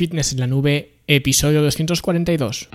Fitness en la Nube, episodio 242.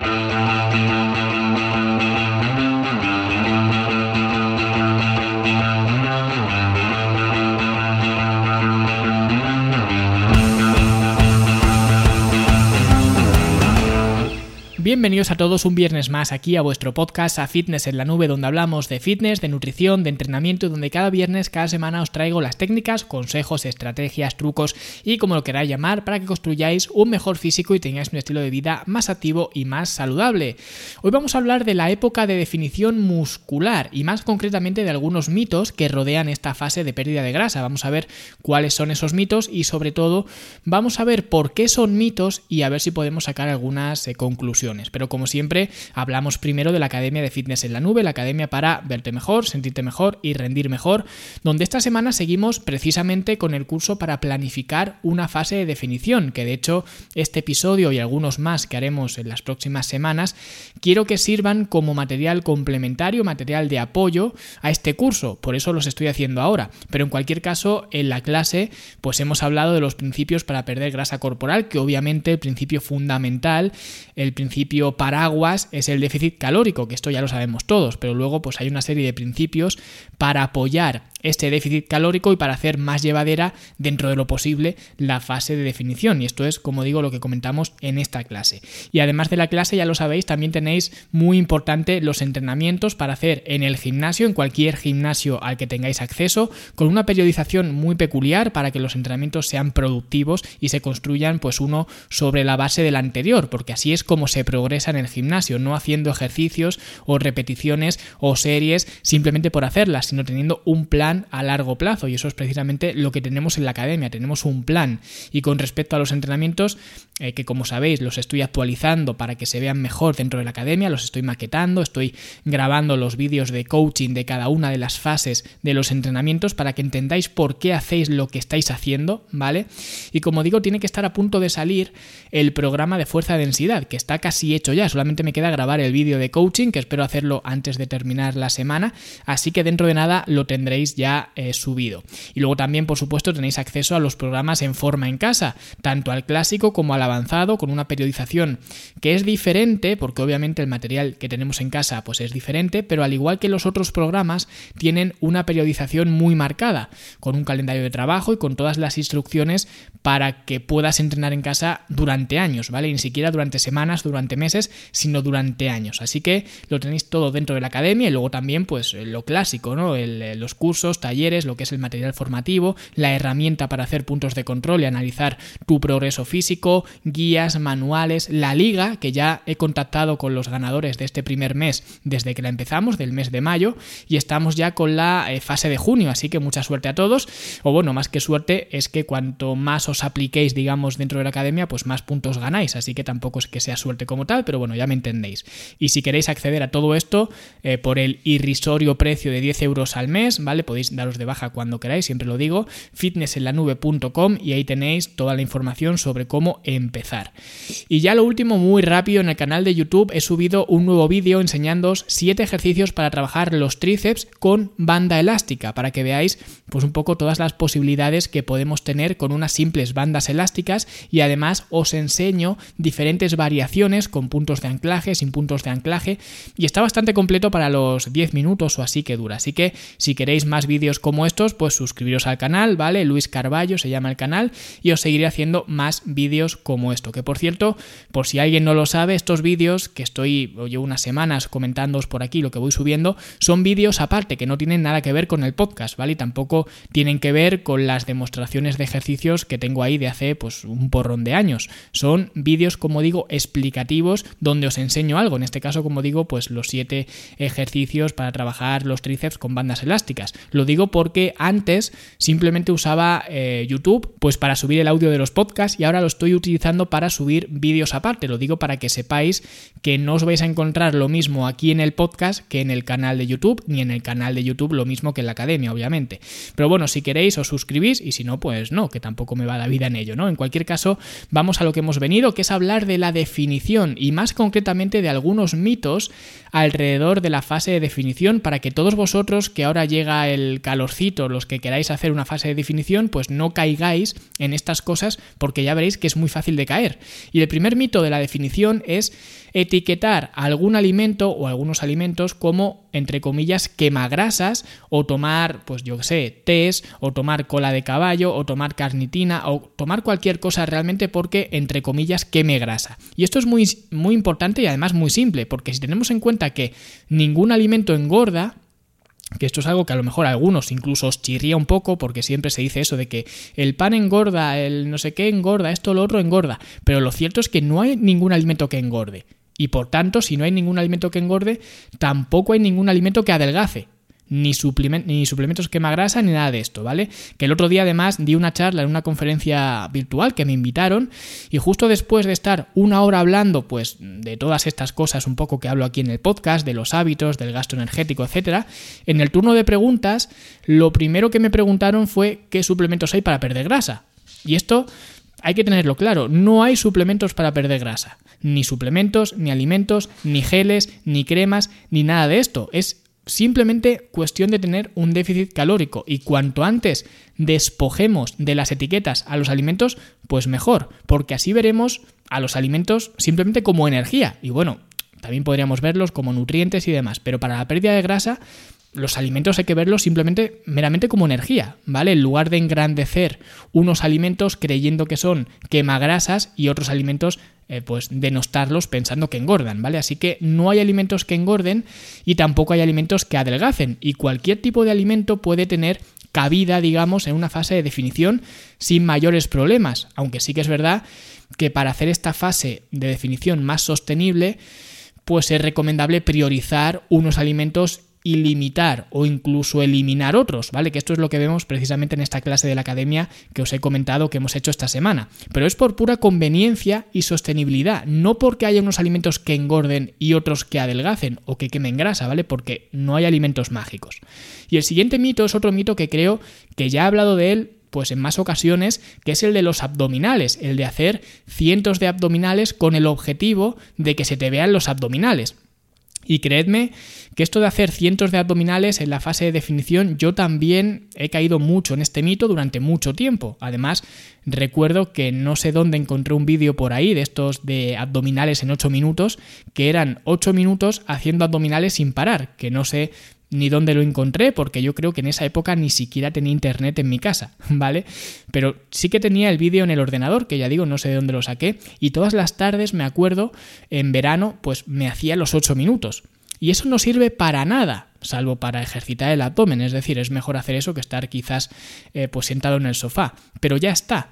Bienvenidos a todos un viernes más aquí a vuestro podcast a Fitness en la Nube, donde hablamos de fitness, de nutrición, de entrenamiento donde cada viernes, cada semana os traigo las técnicas, consejos, estrategias, trucos y como lo queráis llamar para que construyáis un mejor físico y tengáis un estilo de vida más activo y más saludable. Hoy vamos a hablar de la época de definición muscular y más concretamente de algunos mitos que rodean esta fase de pérdida de grasa. Vamos a ver cuáles son esos mitos y sobre todo vamos a ver por qué son mitos y a ver si podemos sacar algunas eh, conclusiones. Pero como siempre, hablamos primero de la Academia de Fitness en la Nube, la academia para verte mejor, sentirte mejor y rendir mejor, donde esta semana seguimos precisamente con el curso para planificar una fase de definición, que de hecho este episodio y algunos más que haremos en las próximas semanas, quiero que sirvan como material complementario, material de apoyo a este curso, por eso los estoy haciendo ahora. Pero en cualquier caso, en la clase, pues hemos hablado de los principios para perder grasa corporal, que obviamente el principio fundamental, el principio paraguas es el déficit calórico, que esto ya lo sabemos todos, pero luego pues hay una serie de principios para apoyar este déficit calórico y para hacer más llevadera dentro de lo posible la fase de definición. Y esto es, como digo, lo que comentamos en esta clase. Y además de la clase, ya lo sabéis, también tenéis muy importante los entrenamientos para hacer en el gimnasio, en cualquier gimnasio al que tengáis acceso, con una periodización muy peculiar para que los entrenamientos sean productivos y se construyan pues uno sobre la base del anterior, porque así es como se progresa en el gimnasio, no haciendo ejercicios o repeticiones o series simplemente por hacerlas, sino teniendo un plan a largo plazo y eso es precisamente lo que tenemos en la academia, tenemos un plan. Y con respecto a los entrenamientos eh, que como sabéis los estoy actualizando para que se vean mejor dentro de la academia, los estoy maquetando, estoy grabando los vídeos de coaching de cada una de las fases de los entrenamientos para que entendáis por qué hacéis lo que estáis haciendo, ¿vale? Y como digo, tiene que estar a punto de salir el programa de fuerza densidad, que está casi hecho ya, solamente me queda grabar el vídeo de coaching, que espero hacerlo antes de terminar la semana, así que dentro de nada lo tendréis ya eh, subido. Y luego también, por supuesto, tenéis acceso a los programas en forma en casa, tanto al clásico como al avanzado, con una periodización que es diferente, porque obviamente el material que tenemos en casa pues es diferente, pero al igual que los otros programas, tienen una periodización muy marcada, con un calendario de trabajo y con todas las instrucciones para que puedas entrenar en casa durante años, ¿vale? ni siquiera durante semanas, durante meses, sino durante años. Así que lo tenéis todo dentro de la academia y luego también, pues, lo clásico, ¿no? los cursos talleres, lo que es el material formativo, la herramienta para hacer puntos de control y analizar tu progreso físico, guías, manuales, la liga, que ya he contactado con los ganadores de este primer mes desde que la empezamos, del mes de mayo, y estamos ya con la eh, fase de junio, así que mucha suerte a todos, o bueno, más que suerte es que cuanto más os apliquéis, digamos, dentro de la academia, pues más puntos ganáis, así que tampoco es que sea suerte como tal, pero bueno, ya me entendéis. Y si queréis acceder a todo esto eh, por el irrisorio precio de 10 euros al mes, ¿vale? Podéis daros de baja cuando queráis, siempre lo digo, fitnessenlanube.com y ahí tenéis toda la información sobre cómo empezar. Y ya lo último, muy rápido, en el canal de YouTube he subido un nuevo vídeo enseñándoos 7 ejercicios para trabajar los tríceps con banda elástica, para que veáis pues un poco todas las posibilidades que podemos tener con unas simples bandas elásticas y además os enseño diferentes variaciones con puntos de anclaje, sin puntos de anclaje y está bastante completo para los 10 minutos o así que dura. Así que si queréis más vídeos como estos, pues suscribiros al canal, ¿vale? Luis Carballo se llama el canal y os seguiré haciendo más vídeos como esto. Que por cierto, por si alguien no lo sabe, estos vídeos que estoy, o unas semanas comentándoos por aquí lo que voy subiendo, son vídeos aparte que no tienen nada que ver con el podcast, ¿vale? Y tampoco tienen que ver con las demostraciones de ejercicios que tengo ahí de hace pues un porrón de años. Son vídeos, como digo, explicativos donde os enseño algo. En este caso, como digo, pues los siete ejercicios para trabajar los tríceps con bandas elásticas. Lo digo porque antes simplemente usaba eh, YouTube pues para subir el audio de los podcasts y ahora lo estoy utilizando para subir vídeos aparte. Lo digo para que sepáis que no os vais a encontrar lo mismo aquí en el podcast que en el canal de YouTube, ni en el canal de YouTube lo mismo que en la academia, obviamente. Pero bueno, si queréis os suscribís y si no, pues no, que tampoco me va la vida en ello, ¿no? En cualquier caso, vamos a lo que hemos venido, que es hablar de la definición y más concretamente de algunos mitos alrededor de la fase de definición para que todos vosotros que ahora llega el calorcito, los que queráis hacer una fase de definición, pues no caigáis en estas cosas porque ya veréis que es muy fácil de caer. Y el primer mito de la definición es etiquetar algún alimento o algunos alimentos como, entre comillas, quemagrasas o tomar, pues yo sé, tés o tomar cola de caballo o tomar carnitina o tomar cualquier cosa realmente porque, entre comillas, queme grasa. Y esto es muy, muy importante y además muy simple, porque si tenemos en cuenta que ningún alimento engorda, que esto es algo que a lo mejor algunos incluso os chirría un poco porque siempre se dice eso de que el pan engorda, el no sé qué engorda, esto lo otro engorda, pero lo cierto es que no hay ningún alimento que engorde. Y por tanto, si no hay ningún alimento que engorde, tampoco hay ningún alimento que adelgace. Ni, ni, suplementos quema grasa ni nada de esto, ¿vale? Que el otro día además di una charla en una conferencia virtual que me invitaron y justo después de estar una hora hablando pues de todas estas cosas un poco que hablo aquí en el podcast, de los hábitos, del gasto energético, etcétera, en el turno de preguntas lo primero que me preguntaron fue qué suplementos hay para perder grasa. Y esto hay que tenerlo claro, no hay suplementos para perder grasa ni suplementos, ni alimentos, ni geles, ni cremas, ni nada de esto. Es simplemente cuestión de tener un déficit calórico y cuanto antes despojemos de las etiquetas a los alimentos, pues mejor, porque así veremos a los alimentos simplemente como energía y bueno, también podríamos verlos como nutrientes y demás, pero para la pérdida de grasa los alimentos hay que verlos simplemente meramente como energía, ¿vale? En lugar de engrandecer unos alimentos creyendo que son quemagrasas y otros alimentos eh, pues denostarlos pensando que engordan, ¿vale? Así que no hay alimentos que engorden y tampoco hay alimentos que adelgacen y cualquier tipo de alimento puede tener cabida, digamos, en una fase de definición sin mayores problemas, aunque sí que es verdad que para hacer esta fase de definición más sostenible, pues es recomendable priorizar unos alimentos y limitar o incluso eliminar otros, ¿vale? Que esto es lo que vemos precisamente en esta clase de la academia que os he comentado que hemos hecho esta semana. Pero es por pura conveniencia y sostenibilidad, no porque haya unos alimentos que engorden y otros que adelgacen o que quemen grasa, ¿vale? Porque no hay alimentos mágicos. Y el siguiente mito es otro mito que creo que ya he hablado de él pues en más ocasiones, que es el de los abdominales, el de hacer cientos de abdominales con el objetivo de que se te vean los abdominales. Y creedme que esto de hacer cientos de abdominales en la fase de definición, yo también he caído mucho en este mito durante mucho tiempo. Además, recuerdo que no sé dónde encontré un vídeo por ahí de estos de abdominales en 8 minutos, que eran 8 minutos haciendo abdominales sin parar, que no sé ni dónde lo encontré, porque yo creo que en esa época ni siquiera tenía internet en mi casa, ¿vale? Pero sí que tenía el vídeo en el ordenador, que ya digo, no sé de dónde lo saqué, y todas las tardes, me acuerdo, en verano, pues me hacía los 8 minutos. Y eso no sirve para nada, salvo para ejercitar el abdomen, es decir, es mejor hacer eso que estar quizás eh, pues sentado en el sofá, pero ya está.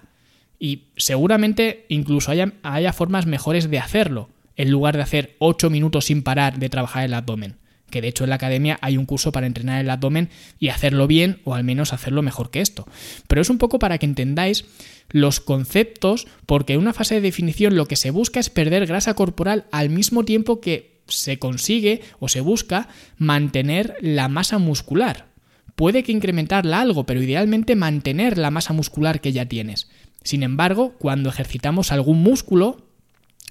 Y seguramente incluso haya, haya formas mejores de hacerlo, en lugar de hacer 8 minutos sin parar de trabajar el abdomen que de hecho en la academia hay un curso para entrenar el abdomen y hacerlo bien o al menos hacerlo mejor que esto. Pero es un poco para que entendáis los conceptos, porque en una fase de definición lo que se busca es perder grasa corporal al mismo tiempo que se consigue o se busca mantener la masa muscular. Puede que incrementarla algo, pero idealmente mantener la masa muscular que ya tienes. Sin embargo, cuando ejercitamos algún músculo,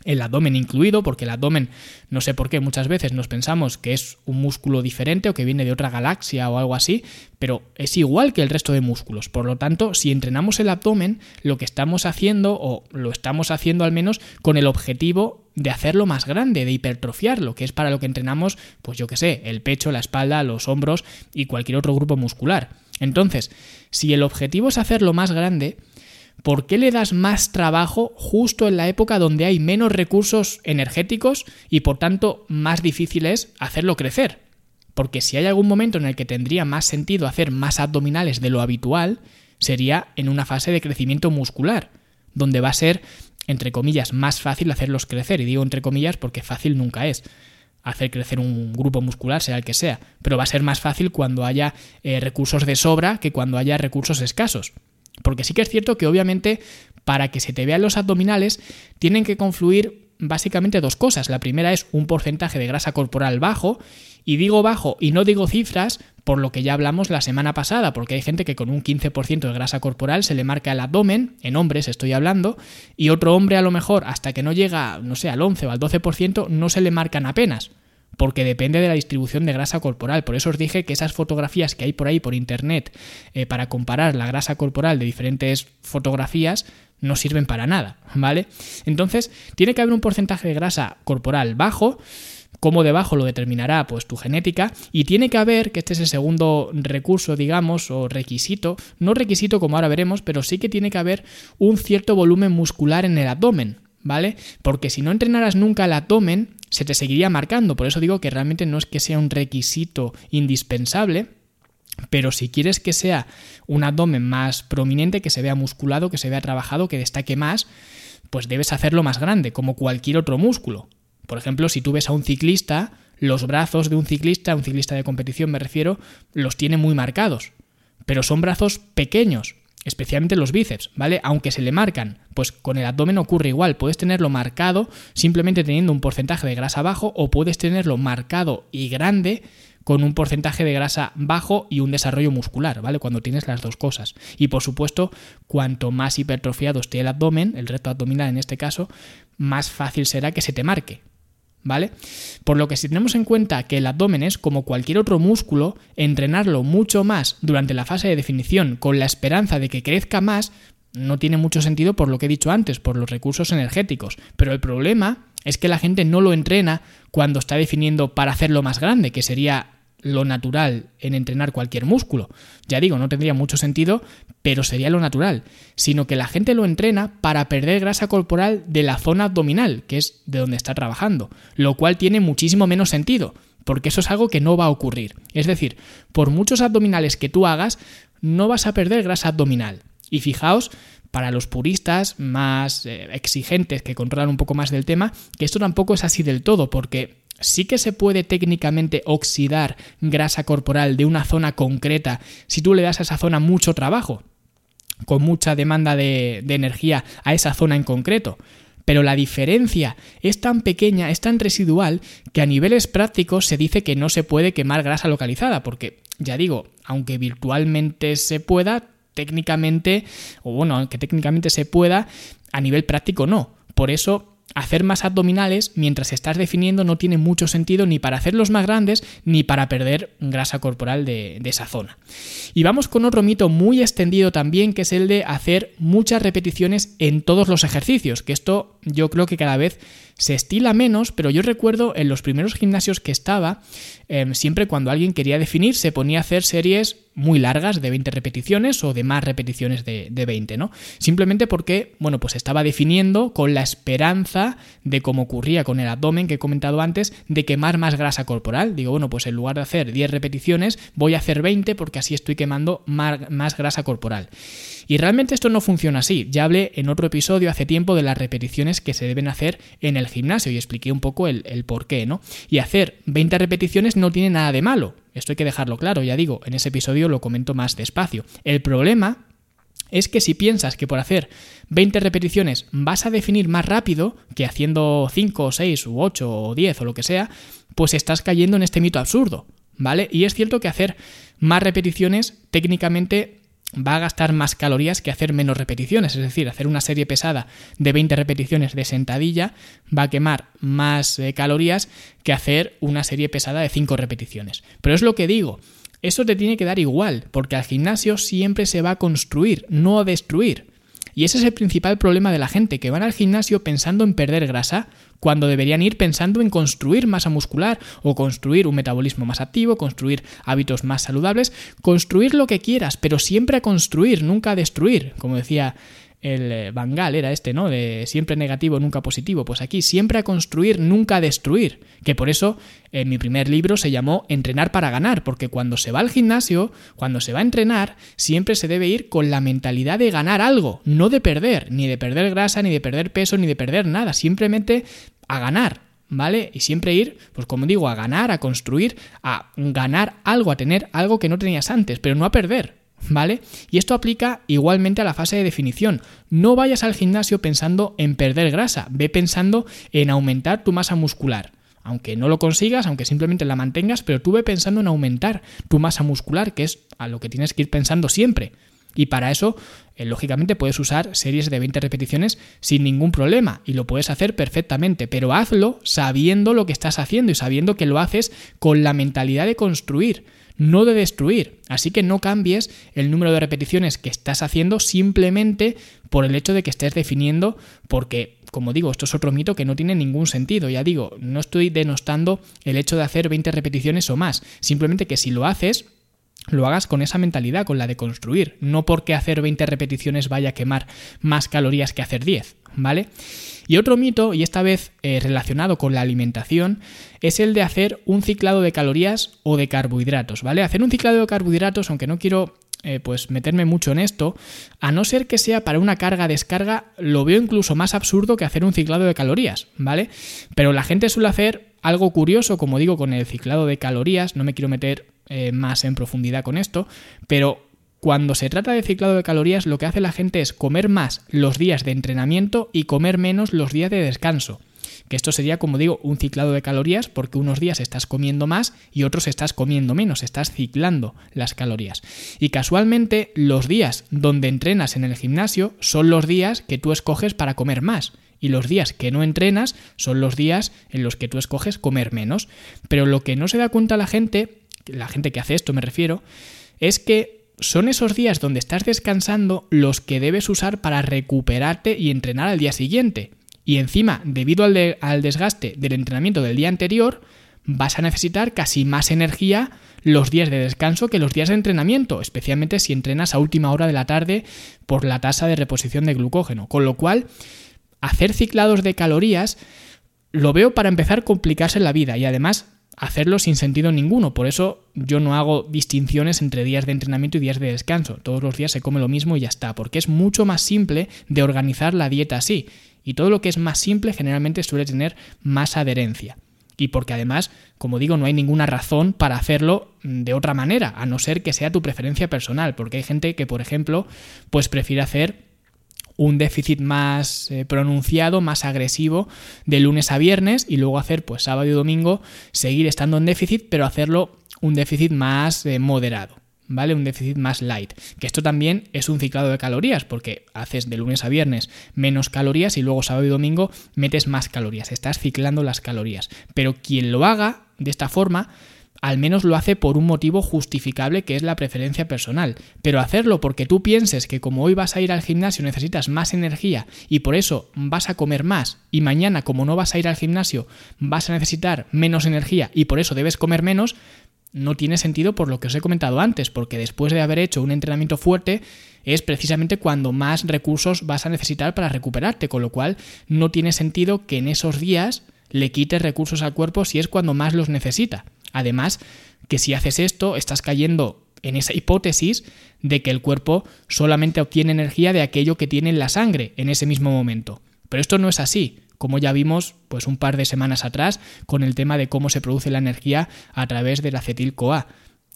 el abdomen incluido, porque el abdomen, no sé por qué, muchas veces nos pensamos que es un músculo diferente o que viene de otra galaxia o algo así, pero es igual que el resto de músculos. Por lo tanto, si entrenamos el abdomen, lo que estamos haciendo, o lo estamos haciendo al menos con el objetivo de hacerlo más grande, de hipertrofiarlo, que es para lo que entrenamos, pues yo qué sé, el pecho, la espalda, los hombros y cualquier otro grupo muscular. Entonces, si el objetivo es hacerlo más grande, ¿por qué le das más trabajo justo en la época donde hay menos recursos energéticos y por tanto más difícil es hacerlo crecer? Porque si hay algún momento en el que tendría más sentido hacer más abdominales de lo habitual, sería en una fase de crecimiento muscular, donde va a ser, entre comillas, más fácil hacerlos crecer. Y digo entre comillas porque fácil nunca es hacer crecer un grupo muscular, sea el que sea, pero va a ser más fácil cuando haya eh, recursos de sobra que cuando haya recursos escasos. Porque sí que es cierto que obviamente para que se te vean los abdominales tienen que confluir básicamente dos cosas. La primera es un porcentaje de grasa corporal bajo, y digo bajo y no digo cifras por lo que ya hablamos la semana pasada, porque hay gente que con un 15% de grasa corporal se le marca el abdomen, en hombres estoy hablando, y otro hombre a lo mejor hasta que no llega, no sé, al 11 o al 12% no se le marcan apenas. Porque depende de la distribución de grasa corporal. Por eso os dije que esas fotografías que hay por ahí por internet eh, para comparar la grasa corporal de diferentes fotografías no sirven para nada, ¿vale? Entonces, tiene que haber un porcentaje de grasa corporal bajo, como debajo lo determinará pues tu genética y tiene que haber que este es el segundo recurso digamos o requisito no requisito como ahora veremos pero sí que tiene que haber un cierto volumen muscular en el abdomen ¿vale? Porque si no entrenaras nunca el abdomen, se te seguiría marcando. Por eso digo que realmente no es que sea un requisito indispensable, pero si quieres que sea un abdomen más prominente, que se vea musculado, que se vea trabajado, que destaque más, pues debes hacerlo más grande, como cualquier otro músculo. Por ejemplo, si tú ves a un ciclista, los brazos de un ciclista, un ciclista de competición me refiero, los tiene muy marcados, pero son brazos pequeños, especialmente los bíceps, ¿vale? Aunque se le marcan, pues con el abdomen ocurre igual, puedes tenerlo marcado simplemente teniendo un porcentaje de grasa bajo o puedes tenerlo marcado y grande con un porcentaje de grasa bajo y un desarrollo muscular, ¿vale? Cuando tienes las dos cosas. Y por supuesto, cuanto más hipertrofiado esté el abdomen, el reto abdominal en este caso, más fácil será que se te marque, ¿vale? Por lo que si tenemos en cuenta que el abdomen es como cualquier otro músculo, entrenarlo mucho más durante la fase de definición con la esperanza de que crezca más, no tiene mucho sentido por lo que he dicho antes, por los recursos energéticos. Pero el problema es que la gente no lo entrena cuando está definiendo para hacerlo más grande, que sería lo natural en entrenar cualquier músculo. Ya digo, no tendría mucho sentido, pero sería lo natural, sino que la gente lo entrena para perder grasa corporal de la zona abdominal, que es de donde está trabajando, lo cual tiene muchísimo menos sentido, porque eso es algo que no va a ocurrir. Es decir, por muchos abdominales que tú hagas, no vas a perder grasa abdominal. Y fijaos, para los puristas más eh, exigentes que controlan un poco más del tema, que esto tampoco es así del todo, porque sí que se puede técnicamente oxidar grasa corporal de una zona concreta si tú le das a esa zona mucho trabajo, con mucha demanda de, energía a esa zona en concreto. Pero la diferencia es tan pequeña, es tan residual, que a niveles prácticos se dice que no se puede quemar grasa localizada, porque, ya digo, aunque virtualmente se pueda, técnicamente, o bueno, aunque técnicamente se pueda, a nivel práctico no. Por eso hacer más abdominales mientras estás definiendo no tiene mucho sentido ni para hacerlos más grandes ni para perder grasa corporal de, esa zona. Y vamos con otro mito muy extendido también que es el de hacer muchas repeticiones en todos los ejercicios, que esto yo creo que cada vez se estila menos, pero yo recuerdo en los primeros gimnasios que estaba, em, siempre cuando alguien quería definir se ponía a hacer series muy largas de 20 repeticiones o de más repeticiones de, de 20, ¿no? Simplemente porque, bueno, pues estaba definiendo con la esperanza de como ocurría con el abdomen que he comentado antes, de quemar más grasa corporal. Digo, bueno, pues en lugar de hacer 10 repeticiones, voy a hacer 20 porque así estoy quemando más, más grasa corporal. Y realmente esto no funciona así. Ya hablé en otro episodio hace tiempo de las repeticiones que se deben hacer en el gimnasio y expliqué un poco el, por qué, ¿no? Y hacer 20 repeticiones no tiene nada de malo. Esto hay que dejarlo claro, ya digo, en ese episodio lo comento más despacio. El problema es que si piensas que por hacer 20 repeticiones vas a definir más rápido que haciendo 5 o 6 u 8 o 10 o lo que sea, pues estás cayendo en este mito absurdo, ¿vale? Y es cierto que hacer más repeticiones técnicamente va a gastar más calorías que hacer menos repeticiones, es decir, hacer una serie pesada de 20 repeticiones de sentadilla va a quemar más eh, calorías que hacer una serie pesada de 5 repeticiones. Pero es lo que digo, eso te tiene que dar igual, porque al gimnasio siempre se va a construir, no a destruir. Y ese es el principal problema de la gente, que van al gimnasio pensando en perder grasa, cuando deberían ir pensando en construir masa muscular o construir un metabolismo más activo, construir hábitos más saludables, construir lo que quieras, pero siempre a construir, nunca a destruir, como decía el Bangal eh, era este, ¿no? De siempre negativo, nunca positivo. Pues aquí siempre a construir, nunca a destruir. Que por eso en mi primer libro se llamó Entrenar para ganar, porque cuando se va al gimnasio, cuando se va a entrenar, siempre se debe ir con la mentalidad de ganar algo, no de perder, ni de perder grasa, ni de perder peso, ni de perder nada, simplemente a ganar. ¿Vale? Y siempre ir, pues como digo, a ganar, a construir, a ganar algo, a tener algo que no tenías antes, pero no a perder. ¿Vale? Y esto aplica igualmente a la fase de definición. No vayas al gimnasio pensando en perder grasa, ve pensando en aumentar tu masa muscular. Aunque no lo consigas, aunque simplemente la mantengas, pero tú ve pensando en aumentar tu masa muscular, que es a lo que tienes que ir pensando siempre. Y para eso, eh, lógicamente, puedes usar series de 20 repeticiones sin ningún problema y lo puedes hacer perfectamente, pero hazlo sabiendo lo que estás haciendo y sabiendo que lo haces con la mentalidad de construir, no de destruir. Así que no cambies el número de repeticiones que estás haciendo simplemente por el hecho de que estés definiendo, porque, como digo, esto es otro mito que no tiene ningún sentido. Ya digo, no estoy denostando el hecho de hacer 20 repeticiones o más, simplemente que si lo haces, lo hagas con esa mentalidad, con la de construir, no porque hacer 20 repeticiones vaya a quemar más calorías que hacer 10, ¿vale? Y otro mito, y esta vez eh, relacionado con la alimentación, es el de hacer un ciclado de calorías o de carbohidratos, ¿vale? Hacer un ciclado de carbohidratos, aunque no quiero eh, pues meterme mucho en esto, a no ser que sea para una carga-descarga, lo veo incluso más absurdo que hacer un ciclado de calorías, ¿vale? Pero la gente suele hacer algo curioso, como digo, con el ciclado de calorías, no me quiero meter eh, más en profundidad con esto, pero cuando se trata de ciclado de calorías, lo que hace la gente es comer más los días de entrenamiento y comer menos los días de descanso. Que esto sería, como digo, un ciclado de calorías porque unos días estás comiendo más y otros estás comiendo menos, estás ciclando las calorías. Y casualmente los días donde entrenas en el gimnasio son los días que tú escoges para comer más y los días que no entrenas son los días en los que tú escoges comer menos. Pero lo que no se da cuenta la gente, la gente que hace esto me refiero, es que son esos días donde estás descansando los que debes usar para recuperarte y entrenar al día siguiente. Y encima, debido al, al, desgaste del entrenamiento del día anterior, vas a necesitar casi más energía los días de descanso que los días de entrenamiento, especialmente si entrenas a última hora de la tarde por la tasa de reposición de glucógeno. Con lo cual, hacer ciclados de calorías lo veo para empezar complicarse la vida y además hacerlo sin sentido ninguno. Por eso yo no hago distinciones entre días de entrenamiento y días de descanso. Todos los días se come lo mismo y ya está, porque es mucho más simple de organizar la dieta así. Y todo lo que es más simple generalmente suele tener más adherencia. Y porque además, como digo, no hay ninguna razón para hacerlo de otra manera, a no ser que sea tu preferencia personal, porque hay gente que, por ejemplo, pues prefiere hacer un déficit más eh, pronunciado, más agresivo de lunes a viernes y luego hacer pues sábado y domingo seguir estando en déficit, pero hacerlo un déficit más eh, moderado. ¿Vale? Un déficit más light. Que esto también es un ciclado de calorías, porque haces de lunes a viernes menos calorías y luego sábado y domingo metes más calorías. Estás ciclando las calorías. Pero quien lo haga de esta forma al menos lo hace por un motivo justificable que es la preferencia personal. Pero hacerlo porque tú pienses que como hoy vas a ir al gimnasio necesitas más energía y por eso vas a comer más y mañana como no vas a ir al gimnasio vas a necesitar menos energía y por eso debes comer menos, no tiene sentido por lo que os he comentado antes, porque después de haber hecho un entrenamiento fuerte es precisamente cuando más recursos vas a necesitar para recuperarte, con lo cual no tiene sentido que en esos días le quites recursos al cuerpo si es cuando más los necesita. Además, que si haces esto, estás cayendo en esa hipótesis de que el cuerpo solamente obtiene energía de aquello que tiene en la sangre en ese mismo momento. Pero esto no es así, como ya vimos pues un par de semanas atrás con el tema de cómo se produce la energía a través del acetil-CoA.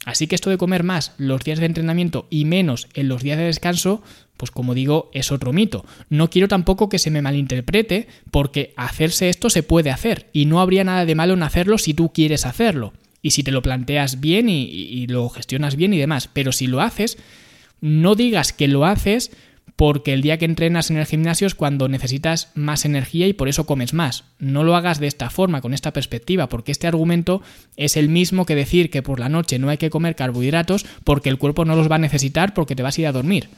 Así que esto de comer más los días de entrenamiento y menos en los días de descanso, pues como digo, es otro mito. No quiero tampoco que se me malinterprete porque hacerse esto se puede hacer y no habría nada de malo en hacerlo si tú quieres hacerlo y si te lo planteas bien y, lo gestionas bien y demás. Pero si lo haces, no digas que lo haces porque el día que entrenas en el gimnasio es cuando necesitas más energía y por eso comes más. No lo hagas de esta forma, con esta perspectiva, porque este argumento es el mismo que decir que por la noche no hay que comer carbohidratos porque el cuerpo no los va a necesitar porque te vas a ir a dormir.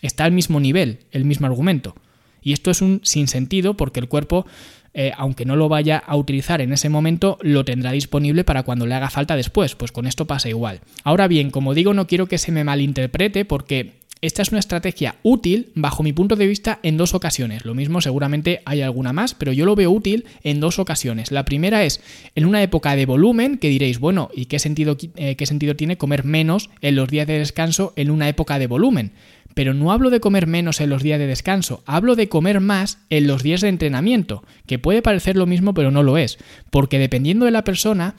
Está al mismo nivel, el mismo argumento. Y esto es un sinsentido porque el cuerpo eh, aunque no lo vaya a utilizar en ese momento, lo tendrá disponible para cuando le haga falta después. Pues con esto pasa igual. Ahora bien, como digo, no quiero que se me malinterprete porque esta es una estrategia útil, bajo mi punto de vista, en dos ocasiones. Lo mismo seguramente hay alguna más, pero yo lo veo útil en dos ocasiones. La primera es en una época de volumen, que diréis, bueno, ¿y qué sentido, eh, qué sentido tiene comer menos en los días de descanso en una época de volumen? Pero no hablo de comer menos en los días de descanso, hablo de comer más en los días de entrenamiento, que puede parecer lo mismo pero no lo es, porque dependiendo de la persona,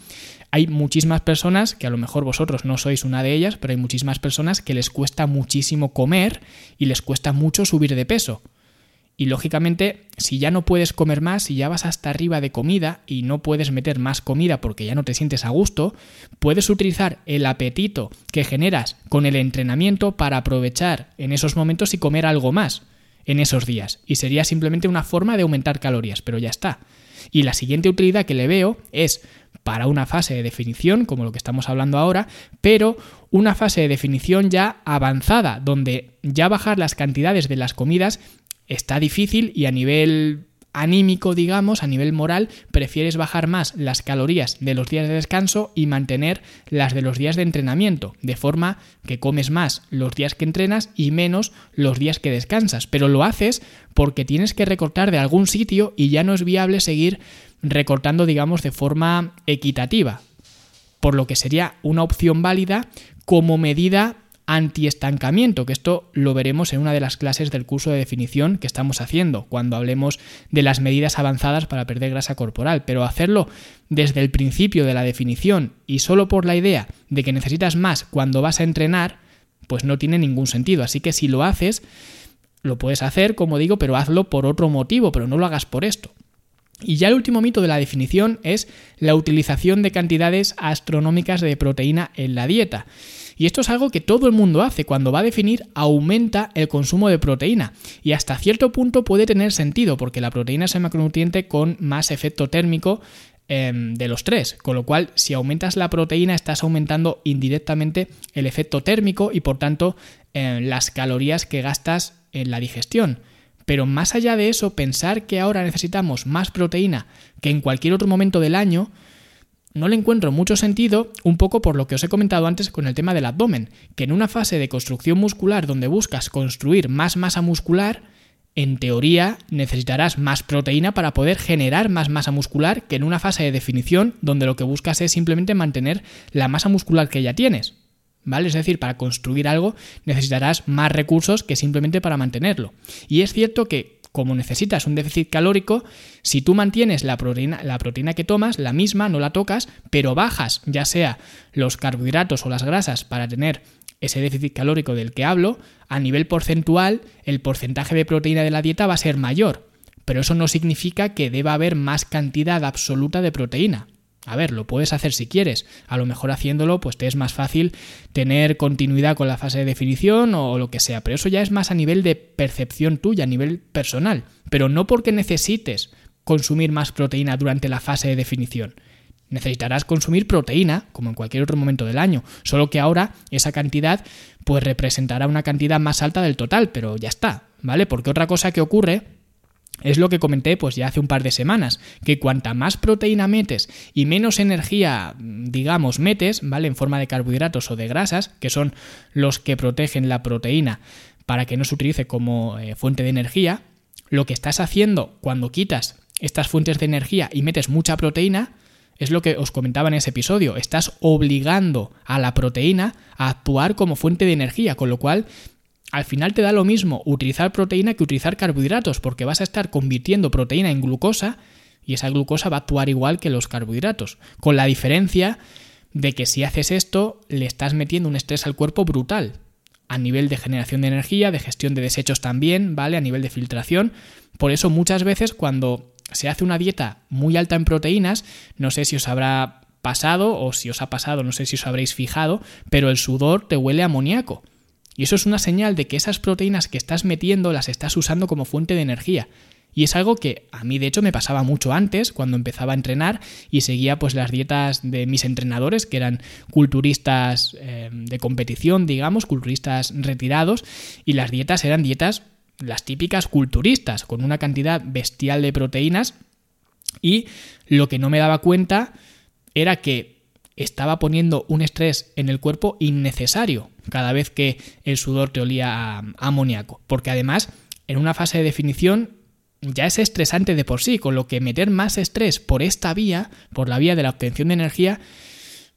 hay muchísimas personas, que a lo mejor vosotros no sois una de ellas, pero hay muchísimas personas que les cuesta muchísimo comer y les cuesta mucho subir de peso. Y lógicamente, si ya no puedes comer más, si ya vas hasta arriba de comida y no puedes meter más comida porque ya no te sientes a gusto, puedes utilizar el apetito que generas con el entrenamiento para aprovechar en esos momentos y comer algo más en esos días. Y sería simplemente una forma de aumentar calorías, pero ya está. Y la siguiente utilidad que le veo es para una fase de definición, como lo que estamos hablando ahora, pero una fase de definición ya avanzada, donde ya bajar las cantidades de las comidas está difícil y a nivel anímico, digamos, a nivel moral, prefieres bajar más las calorías de los días de descanso y mantener las de los días de entrenamiento, de forma que comes más los días que entrenas y menos los días que descansas. Pero lo haces porque tienes que recortar de algún sitio y ya no es viable seguir recortando, digamos, de forma equitativa. Por lo que sería una opción válida como medida antiestancamiento, que esto lo veremos en una de las clases del curso de definición que estamos haciendo, cuando hablemos de las medidas avanzadas para perder grasa corporal, pero hacerlo desde el principio de la definición y solo por la idea de que necesitas más cuando vas a entrenar, pues no tiene ningún sentido. Así que si lo haces, lo puedes hacer, como digo, pero hazlo por otro motivo, pero no lo hagas por esto. Y ya el último mito de la definición es la utilización de cantidades astronómicas de proteína en la dieta. Y esto es algo que todo el mundo hace. Cuando va a definir, aumenta el consumo de proteína. Y hasta cierto punto puede tener sentido, porque la proteína es el macronutriente con más efecto térmico em, de los tres. Con lo cual, si aumentas la proteína, estás aumentando indirectamente el efecto térmico y por tanto em, las calorías que gastas en la digestión. Pero más allá de eso, pensar que ahora necesitamos más proteína que en cualquier otro momento del año, no le encuentro mucho sentido, un poco por lo que os he comentado antes con el tema del abdomen, que en una fase de construcción muscular donde buscas construir más masa muscular, en teoría necesitarás más proteína para poder generar más masa muscular que en una fase de definición donde lo que buscas es simplemente mantener la masa muscular que ya tienes. ¿Vale? Es decir, para construir algo necesitarás más recursos que simplemente para mantenerlo. Y es cierto que como necesitas un déficit calórico, si tú mantienes la proteína, la proteína que tomas, la misma, no la tocas, pero bajas ya sea los carbohidratos o las grasas para tener ese déficit calórico del que hablo, a nivel porcentual el porcentaje de proteína de la dieta va a ser mayor. Pero eso no significa que deba haber más cantidad absoluta de proteína. A ver, lo puedes hacer si quieres. A lo mejor haciéndolo, pues te es más fácil tener continuidad con la fase de definición o lo que sea. Pero eso ya es más a nivel de percepción tuya, a nivel personal. Pero no porque necesites consumir más proteína durante la fase de definición. Necesitarás consumir proteína, como en cualquier otro momento del año. Solo que ahora esa cantidad, pues representará una cantidad más alta del total, pero ya está, ¿vale? Porque otra cosa que ocurre es lo que comenté pues ya hace un par de semanas, que cuanta más proteína metes y menos energía, digamos, metes, ¿vale? En forma de carbohidratos o de grasas, que son los que protegen la proteína para que no se utilice como eh, fuente de energía, lo que estás haciendo cuando quitas estas fuentes de energía y metes mucha proteína, es lo que os comentaba en ese episodio, estás obligando a la proteína a actuar como fuente de energía, con lo cual al final te da lo mismo utilizar proteína que utilizar carbohidratos, porque vas a estar convirtiendo proteína en glucosa y esa glucosa va a actuar igual que los carbohidratos, con la diferencia de que si haces esto le estás metiendo un estrés al cuerpo brutal, a nivel de generación de energía, de gestión de desechos también, ¿vale? A nivel de filtración. Por eso muchas veces cuando se hace una dieta muy alta en proteínas, no sé si os habrá pasado o si os ha pasado, no sé si os habréis fijado, pero el sudor te huele a amoníaco. Y eso es una señal de que esas proteínas que estás metiendo las estás usando como fuente de energía. Y es algo que a mí de hecho me pasaba mucho antes cuando empezaba a entrenar y seguía pues las dietas de mis entrenadores que eran culturistas eh, de competición, digamos, culturistas retirados y las dietas eran dietas las típicas culturistas con una cantidad bestial de proteínas y lo que no me daba cuenta era que estaba poniendo un estrés en el cuerpo innecesario cada vez que el sudor te olía amoníaco. Porque además, en una fase de definición ya es estresante de por sí, con lo que meter más estrés por esta vía, por la vía de la obtención de energía,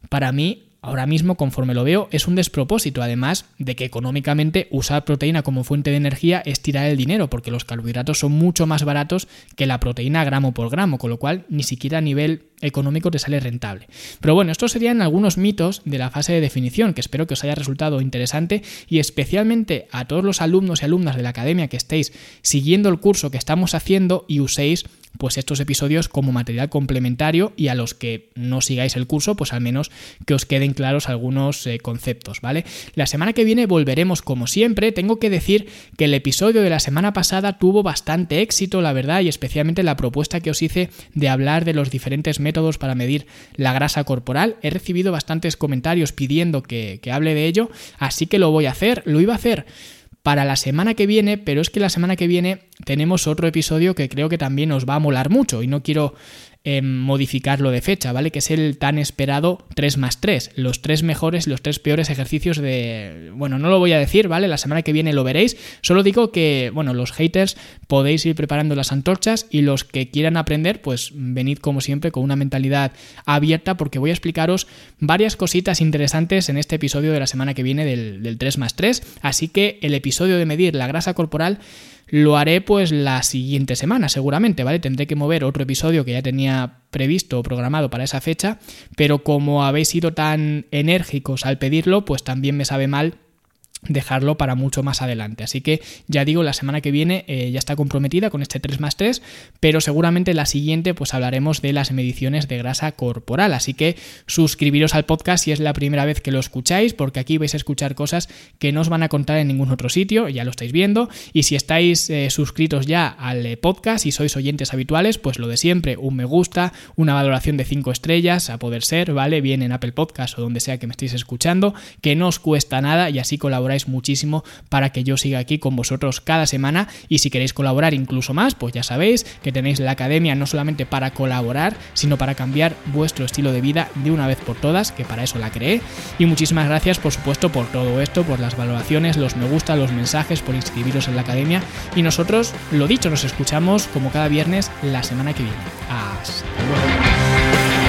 para mí, ahora mismo, conforme lo veo, es un despropósito. Además de que económicamente usar proteína como fuente de energía es tirar el dinero, porque los carbohidratos son mucho más baratos que la proteína gramo por gramo, con lo cual ni siquiera a nivel económico te sale rentable. Pero bueno, estos serían algunos mitos de la fase de definición que espero que os haya resultado interesante y especialmente a todos los alumnos y alumnas de la academia que estéis siguiendo el curso que estamos haciendo y uséis pues estos episodios como material complementario y a los que no sigáis el curso, pues al menos que os queden claros algunos eh, conceptos, ¿vale? La semana que viene volveremos como siempre. Tengo que decir que el episodio de la semana pasada tuvo bastante éxito, la verdad, y especialmente la propuesta que os hice de hablar de los diferentes métodos para medir la grasa corporal. He recibido bastantes comentarios pidiendo que, que hable de ello, así que lo voy a hacer. Lo iba a hacer para la semana que viene, pero es que la semana que viene tenemos otro episodio que creo que también os va a molar mucho y no quiero modificarlo de fecha, ¿vale? Que es el tan esperado 3 más 3, los tres mejores los tres peores ejercicios de... Bueno, no lo voy a decir, ¿vale? La semana que viene lo veréis, solo digo que, bueno, los haters podéis ir preparando las antorchas y los que quieran aprender, pues venid como siempre con una mentalidad abierta porque voy a explicaros varias cositas interesantes en este episodio de la semana que viene del, del 3 más 3, así que el episodio de medir la grasa corporal lo haré pues la siguiente semana seguramente, ¿vale? Tendré que mover otro episodio que ya tenía previsto o programado para esa fecha, pero como habéis sido tan enérgicos al pedirlo, pues también me sabe mal dejarlo para mucho más adelante. Así que ya digo, la semana que viene eh, ya está comprometida con este 3 más 3, pero seguramente la siguiente pues hablaremos de las mediciones de grasa corporal. Así que suscribiros al podcast si es la primera vez que lo escucháis, porque aquí vais a escuchar cosas que no os van a contar en ningún otro sitio, ya lo estáis viendo. Y si estáis eh, suscritos ya al eh, podcast y sois oyentes habituales, pues lo de siempre, un me gusta, una valoración de 5 estrellas, a poder ser, ¿vale? Bien en Apple Podcast o donde sea que me estéis escuchando, que no os cuesta nada y así colaboráis muchísimo para que yo siga aquí con vosotros cada semana y si queréis colaborar incluso más, pues ya sabéis que tenéis la academia no solamente para colaborar, sino para cambiar vuestro estilo de vida de una vez por todas, que para eso la creé. Y muchísimas gracias, por supuesto, por todo esto, por las valoraciones, los me gusta, los mensajes, por inscribiros en la academia. Y nosotros, lo dicho, nos escuchamos como cada viernes la semana que viene. Hasta luego.